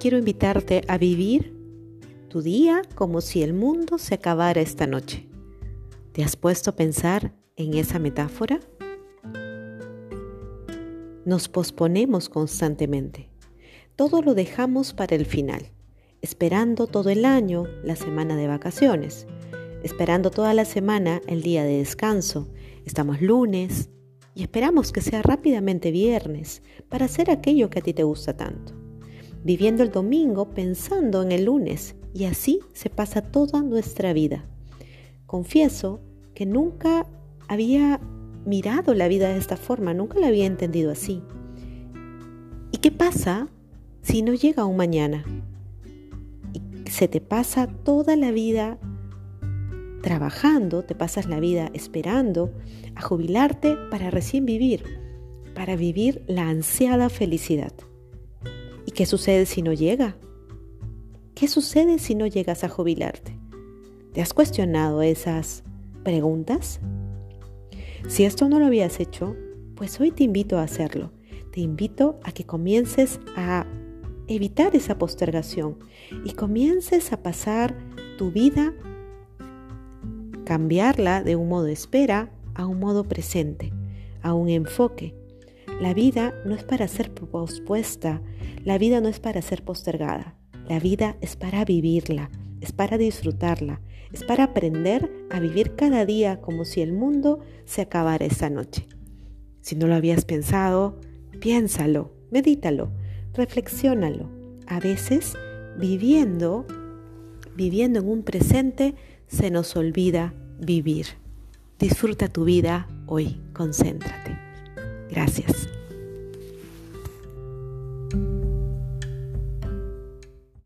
quiero invitarte a vivir tu día como si el mundo se acabara esta noche. ¿Te has puesto a pensar en esa metáfora? Nos posponemos constantemente. Todo lo dejamos para el final, esperando todo el año la semana de vacaciones, esperando toda la semana el día de descanso. Estamos lunes y esperamos que sea rápidamente viernes para hacer aquello que a ti te gusta tanto. Viviendo el domingo pensando en el lunes y así se pasa toda nuestra vida. Confieso que nunca había mirado la vida de esta forma, nunca la había entendido así. ¿Y qué pasa si no llega un mañana? Se te pasa toda la vida trabajando, te pasas la vida esperando a jubilarte para recién vivir, para vivir la ansiada felicidad. ¿Y qué sucede si no llega? ¿Qué sucede si no llegas a jubilarte? ¿Te has cuestionado esas preguntas? Si esto no lo habías hecho, pues hoy te invito a hacerlo. Te invito a que comiences a evitar esa postergación y comiences a pasar tu vida, cambiarla de un modo espera a un modo presente, a un enfoque. La vida no es para ser pospuesta, la vida no es para ser postergada, la vida es para vivirla, es para disfrutarla, es para aprender a vivir cada día como si el mundo se acabara esa noche. Si no lo habías pensado, piénsalo, medítalo, reflexiónalo. A veces, viviendo, viviendo en un presente, se nos olvida vivir. Disfruta tu vida hoy, concéntrate. Gracias.